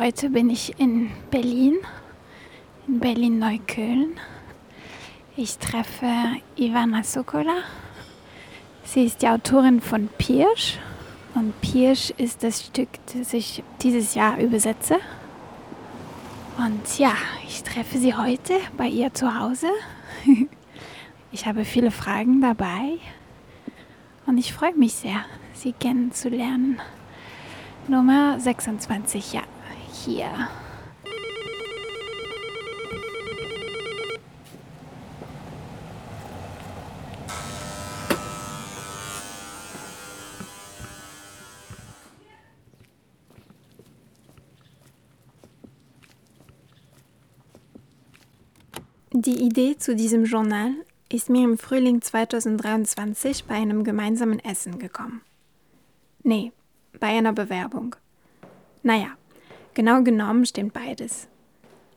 heute bin ich in Berlin, in Berlin-Neukölln. Ich treffe Ivana Sokola. Sie ist die Autorin von Pirsch. Und Pirsch ist das Stück, das ich dieses Jahr übersetze. Und ja, ich treffe sie heute bei ihr zu Hause. Ich habe viele Fragen dabei und ich freue mich sehr, sie kennenzulernen. Nummer 26, ja, hier. Die Idee zu diesem Journal ist mir im Frühling 2023 bei einem gemeinsamen Essen gekommen. Nee, bei einer Bewerbung. Naja, genau genommen stimmt beides.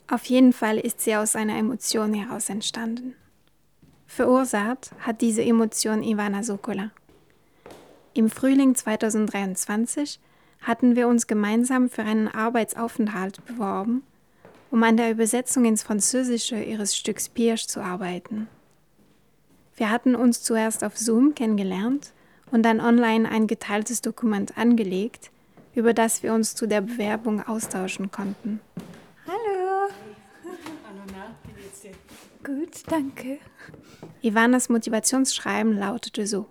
Auf jeden Fall ist sie aus einer Emotion heraus entstanden. Verursacht hat diese Emotion Ivana Sokola. Im Frühling 2023 hatten wir uns gemeinsam für einen Arbeitsaufenthalt beworben, um an der Übersetzung ins Französische ihres Stücks Pirsch zu arbeiten. Wir hatten uns zuerst auf Zoom kennengelernt und dann online ein geteiltes Dokument angelegt, über das wir uns zu der Bewerbung austauschen konnten. Hallo. Hallo, na, wie geht's dir? Gut, danke. Ivanas Motivationsschreiben lautete so.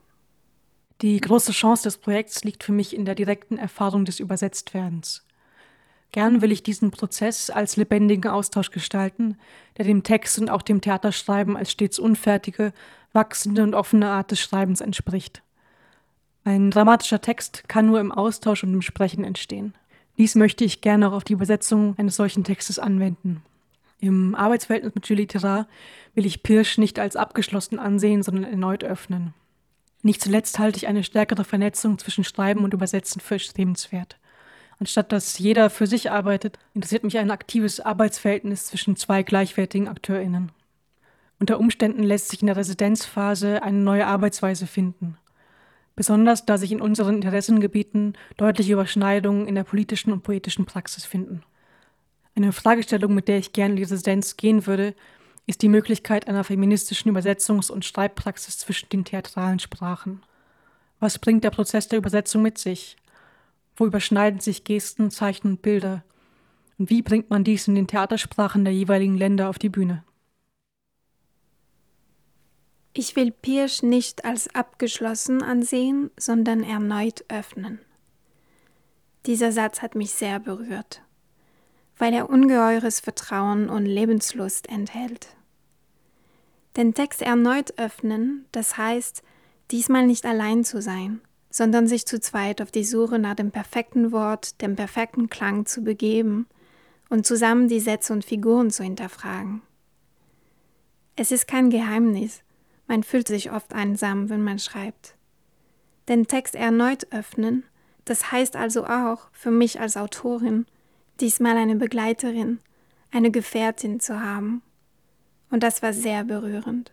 Die große Chance des Projekts liegt für mich in der direkten Erfahrung des Übersetztwerdens. Gern will ich diesen Prozess als lebendigen Austausch gestalten, der dem Text und auch dem Theaterschreiben als stets unfertige, wachsende und offene Art des Schreibens entspricht. Ein dramatischer Text kann nur im Austausch und im Sprechen entstehen. Dies möchte ich gerne auch auf die Übersetzung eines solchen Textes anwenden. Im Arbeitsverhältnis mit Julie Terra will ich Pirsch nicht als abgeschlossen ansehen, sondern erneut öffnen. Nicht zuletzt halte ich eine stärkere Vernetzung zwischen Schreiben und Übersetzen für strebenswert. Anstatt dass jeder für sich arbeitet, interessiert mich ein aktives Arbeitsverhältnis zwischen zwei gleichwertigen AkteurInnen. Unter Umständen lässt sich in der Residenzphase eine neue Arbeitsweise finden. Besonders da sich in unseren Interessengebieten deutliche Überschneidungen in der politischen und poetischen Praxis finden. Eine Fragestellung, mit der ich gerne in die Residenz gehen würde, ist die Möglichkeit einer feministischen Übersetzungs- und Schreibpraxis zwischen den theatralen Sprachen. Was bringt der Prozess der Übersetzung mit sich? Wo überschneiden sich Gesten, Zeichen und Bilder? Und wie bringt man dies in den Theatersprachen der jeweiligen Länder auf die Bühne? Ich will Pirsch nicht als abgeschlossen ansehen, sondern erneut öffnen. Dieser Satz hat mich sehr berührt, weil er ungeheures Vertrauen und Lebenslust enthält. Den Text erneut öffnen, das heißt, diesmal nicht allein zu sein, sondern sich zu zweit auf die Suche nach dem perfekten Wort, dem perfekten Klang zu begeben und zusammen die Sätze und Figuren zu hinterfragen. Es ist kein Geheimnis, man fühlt sich oft einsam, wenn man schreibt. Den Text erneut öffnen, das heißt also auch für mich als Autorin, diesmal eine Begleiterin, eine Gefährtin zu haben. Und das war sehr berührend.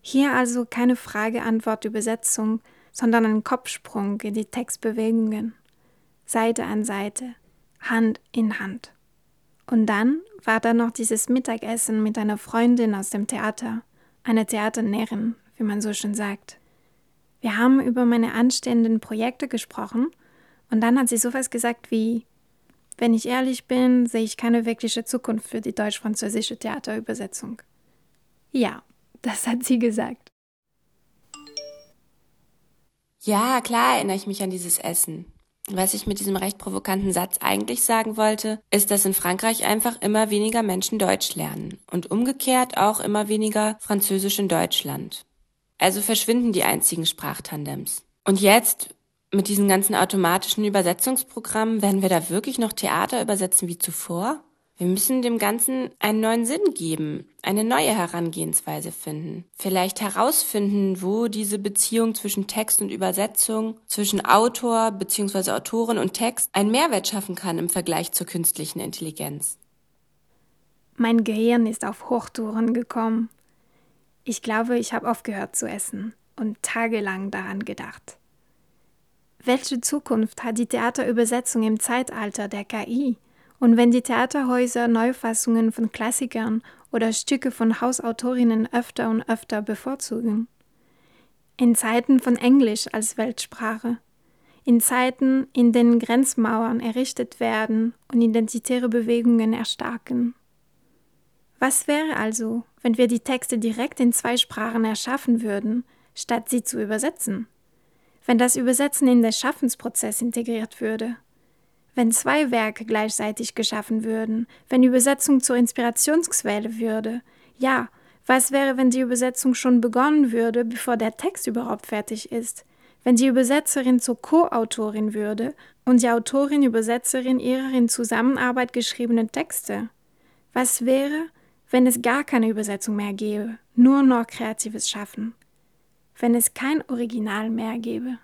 Hier also keine Frage-Antwort-Übersetzung, sondern ein Kopfsprung in die Textbewegungen, Seite an Seite, Hand in Hand. Und dann war da noch dieses Mittagessen mit einer Freundin aus dem Theater, eine Theaternärin, wie man so schön sagt. Wir haben über meine anstehenden Projekte gesprochen und dann hat sie sowas gesagt wie, wenn ich ehrlich bin, sehe ich keine wirkliche Zukunft für die deutsch-französische Theaterübersetzung. Ja, das hat sie gesagt. Ja, klar erinnere ich mich an dieses Essen. Was ich mit diesem recht provokanten Satz eigentlich sagen wollte, ist, dass in Frankreich einfach immer weniger Menschen Deutsch lernen und umgekehrt auch immer weniger Französisch in Deutschland. Also verschwinden die einzigen Sprachtandems. Und jetzt, mit diesen ganzen automatischen Übersetzungsprogrammen, werden wir da wirklich noch Theater übersetzen wie zuvor? Wir müssen dem Ganzen einen neuen Sinn geben, eine neue Herangehensweise finden. Vielleicht herausfinden, wo diese Beziehung zwischen Text und Übersetzung, zwischen Autor bzw. Autorin und Text einen Mehrwert schaffen kann im Vergleich zur künstlichen Intelligenz. Mein Gehirn ist auf Hochtouren gekommen. Ich glaube, ich habe aufgehört zu essen und tagelang daran gedacht. Welche Zukunft hat die Theaterübersetzung im Zeitalter der KI? Und wenn die Theaterhäuser Neufassungen von Klassikern oder Stücke von Hausautorinnen öfter und öfter bevorzugen. In Zeiten von Englisch als Weltsprache. In Zeiten, in denen Grenzmauern errichtet werden und identitäre Bewegungen erstarken. Was wäre also, wenn wir die Texte direkt in zwei Sprachen erschaffen würden, statt sie zu übersetzen? Wenn das Übersetzen in den Schaffensprozess integriert würde? Wenn zwei Werke gleichzeitig geschaffen würden, wenn Übersetzung zur Inspirationsquelle würde, ja, was wäre, wenn die Übersetzung schon begonnen würde, bevor der Text überhaupt fertig ist? Wenn die Übersetzerin zur Co-Autorin würde und die Autorin Übersetzerin ihrer in Zusammenarbeit geschriebenen Texte? Was wäre, wenn es gar keine Übersetzung mehr gäbe, nur noch kreatives Schaffen? Wenn es kein Original mehr gäbe?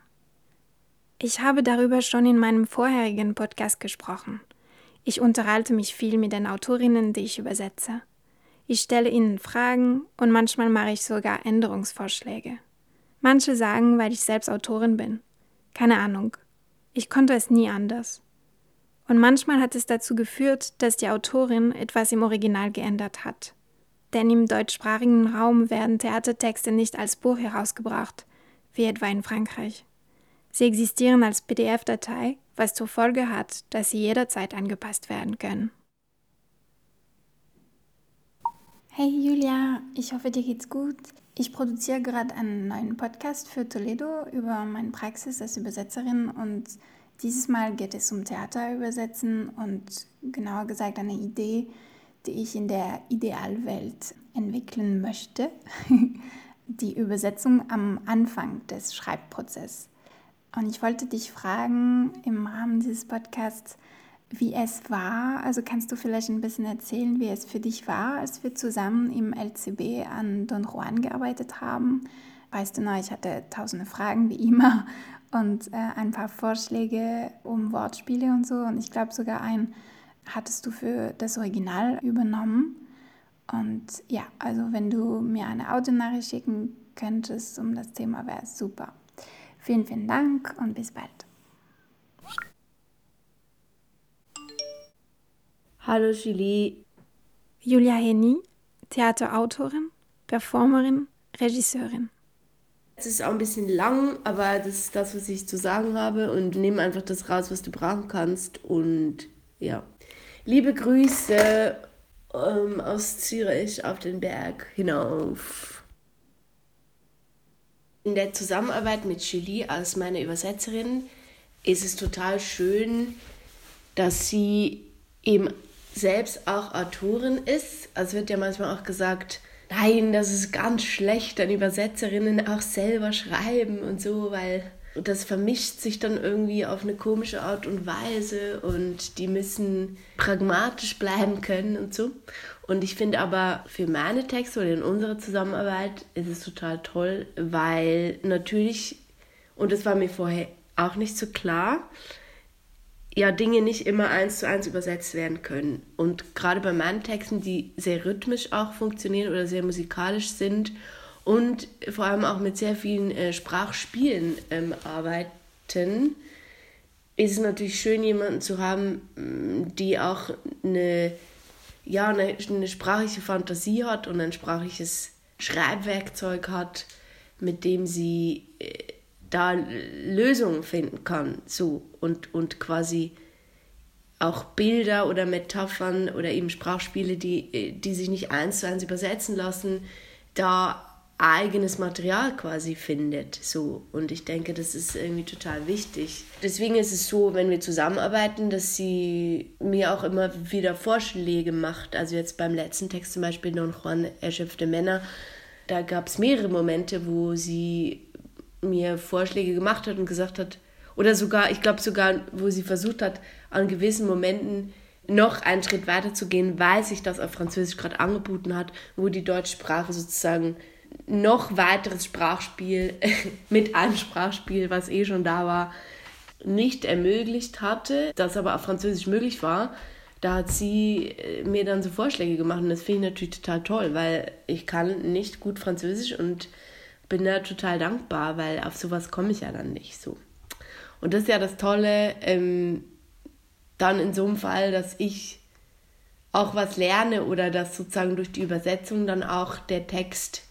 Ich habe darüber schon in meinem vorherigen Podcast gesprochen. Ich unterhalte mich viel mit den Autorinnen, die ich übersetze. Ich stelle ihnen Fragen und manchmal mache ich sogar Änderungsvorschläge. Manche sagen, weil ich selbst Autorin bin. Keine Ahnung. Ich konnte es nie anders. Und manchmal hat es dazu geführt, dass die Autorin etwas im Original geändert hat. Denn im deutschsprachigen Raum werden Theatertexte nicht als Buch herausgebracht, wie etwa in Frankreich. Sie existieren als PDF-Datei, was zur Folge hat, dass sie jederzeit angepasst werden können. Hey Julia, ich hoffe dir geht's gut. Ich produziere gerade einen neuen Podcast für Toledo über meine Praxis als Übersetzerin und dieses Mal geht es um Theaterübersetzen und genauer gesagt eine Idee, die ich in der Idealwelt entwickeln möchte. Die Übersetzung am Anfang des Schreibprozesses. Und ich wollte dich fragen im Rahmen dieses Podcasts, wie es war. Also kannst du vielleicht ein bisschen erzählen, wie es für dich war, als wir zusammen im LCB an Don Juan gearbeitet haben. Weißt du noch, ich hatte tausende Fragen wie immer und äh, ein paar Vorschläge um Wortspiele und so. Und ich glaube sogar ein hattest du für das Original übernommen. Und ja, also wenn du mir eine Audionachricht schicken könntest um das Thema, wäre es super. Vielen, vielen Dank und bis bald. Hallo Julie. Julia Henny, Theaterautorin, Performerin, Regisseurin. Es ist auch ein bisschen lang, aber das ist das, was ich zu sagen habe und nehme einfach das raus, was du brauchen kannst. Und ja, liebe Grüße ähm, aus Zürich auf den Berg hinauf. In der Zusammenarbeit mit Julie als meine Übersetzerin ist es total schön, dass sie eben selbst auch Autorin ist. Also wird ja manchmal auch gesagt, nein, das ist ganz schlecht, wenn Übersetzerinnen auch selber schreiben und so, weil das vermischt sich dann irgendwie auf eine komische Art und Weise und die müssen pragmatisch bleiben können und so. Und ich finde aber für meine Texte oder in unserer Zusammenarbeit ist es total toll, weil natürlich, und das war mir vorher auch nicht so klar, ja Dinge nicht immer eins zu eins übersetzt werden können. Und gerade bei meinen Texten, die sehr rhythmisch auch funktionieren oder sehr musikalisch sind und vor allem auch mit sehr vielen äh, Sprachspielen ähm, arbeiten, ist es natürlich schön, jemanden zu haben, die auch eine ja, eine, eine sprachliche Fantasie hat und ein sprachliches Schreibwerkzeug hat, mit dem sie äh, da Lösungen finden kann. So und, und quasi auch Bilder oder Metaphern oder eben Sprachspiele, die, äh, die sich nicht eins zu eins übersetzen lassen, da eigenes Material quasi findet. So. Und ich denke, das ist irgendwie total wichtig. Deswegen ist es so, wenn wir zusammenarbeiten, dass sie mir auch immer wieder Vorschläge macht. Also jetzt beim letzten Text zum Beispiel Don Juan erschöpfte Männer, da gab es mehrere Momente, wo sie mir Vorschläge gemacht hat und gesagt hat, oder sogar, ich glaube sogar, wo sie versucht hat, an gewissen Momenten noch einen Schritt weiter zu gehen, weil sich das auf Französisch gerade angeboten hat, wo die deutsche Sprache sozusagen noch weiteres Sprachspiel mit einem Sprachspiel, was eh schon da war, nicht ermöglicht hatte, das aber auf Französisch möglich war. Da hat sie äh, mir dann so Vorschläge gemacht und das finde ich natürlich total toll, weil ich kann nicht gut Französisch und bin da total dankbar, weil auf sowas komme ich ja dann nicht so. Und das ist ja das Tolle, ähm, dann in so einem Fall, dass ich auch was lerne oder dass sozusagen durch die Übersetzung dann auch der Text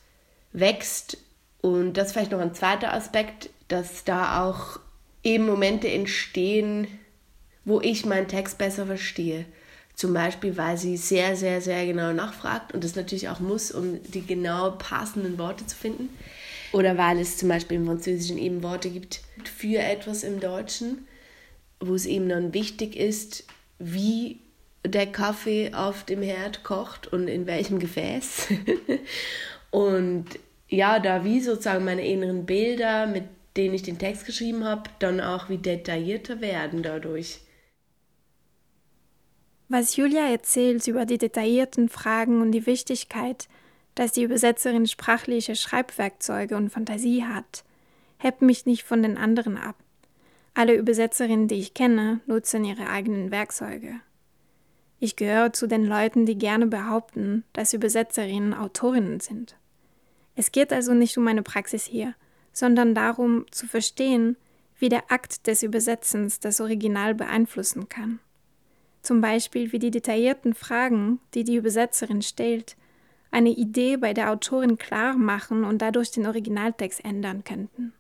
wächst. Und das ist vielleicht noch ein zweiter Aspekt, dass da auch eben Momente entstehen, wo ich meinen Text besser verstehe. Zum Beispiel, weil sie sehr, sehr, sehr genau nachfragt und das natürlich auch muss, um die genau passenden Worte zu finden. Oder weil es zum Beispiel im Französischen eben Worte gibt für etwas im Deutschen, wo es eben dann wichtig ist, wie der Kaffee auf dem Herd kocht und in welchem Gefäß. und ja, da wie sozusagen meine inneren Bilder, mit denen ich den Text geschrieben habe, dann auch wie detaillierter werden dadurch. Was Julia erzählt über die detaillierten Fragen und die Wichtigkeit, dass die Übersetzerin sprachliche Schreibwerkzeuge und Fantasie hat, hebt mich nicht von den anderen ab. Alle Übersetzerinnen, die ich kenne, nutzen ihre eigenen Werkzeuge. Ich gehöre zu den Leuten, die gerne behaupten, dass Übersetzerinnen Autorinnen sind. Es geht also nicht um meine Praxis hier, sondern darum zu verstehen, wie der Akt des Übersetzens das Original beeinflussen kann. Zum Beispiel wie die detaillierten Fragen, die die Übersetzerin stellt, eine Idee bei der Autorin klar machen und dadurch den Originaltext ändern könnten.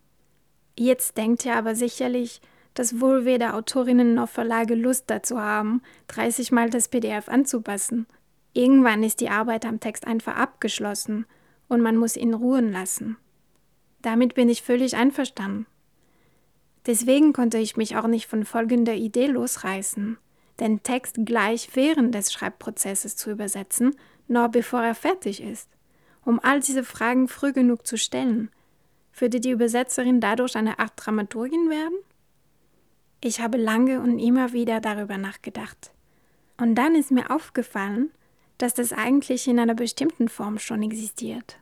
Jetzt denkt ihr aber sicherlich, dass wohl weder Autorinnen noch Verlage Lust dazu haben, 30 Mal das PDF anzupassen. Irgendwann ist die Arbeit am Text einfach abgeschlossen und man muss ihn ruhen lassen. Damit bin ich völlig einverstanden. Deswegen konnte ich mich auch nicht von folgender Idee losreißen, den Text gleich während des Schreibprozesses zu übersetzen, nur bevor er fertig ist. Um all diese Fragen früh genug zu stellen, würde die Übersetzerin dadurch eine Art Dramaturgin werden? Ich habe lange und immer wieder darüber nachgedacht. Und dann ist mir aufgefallen, dass das eigentlich in einer bestimmten Form schon existiert.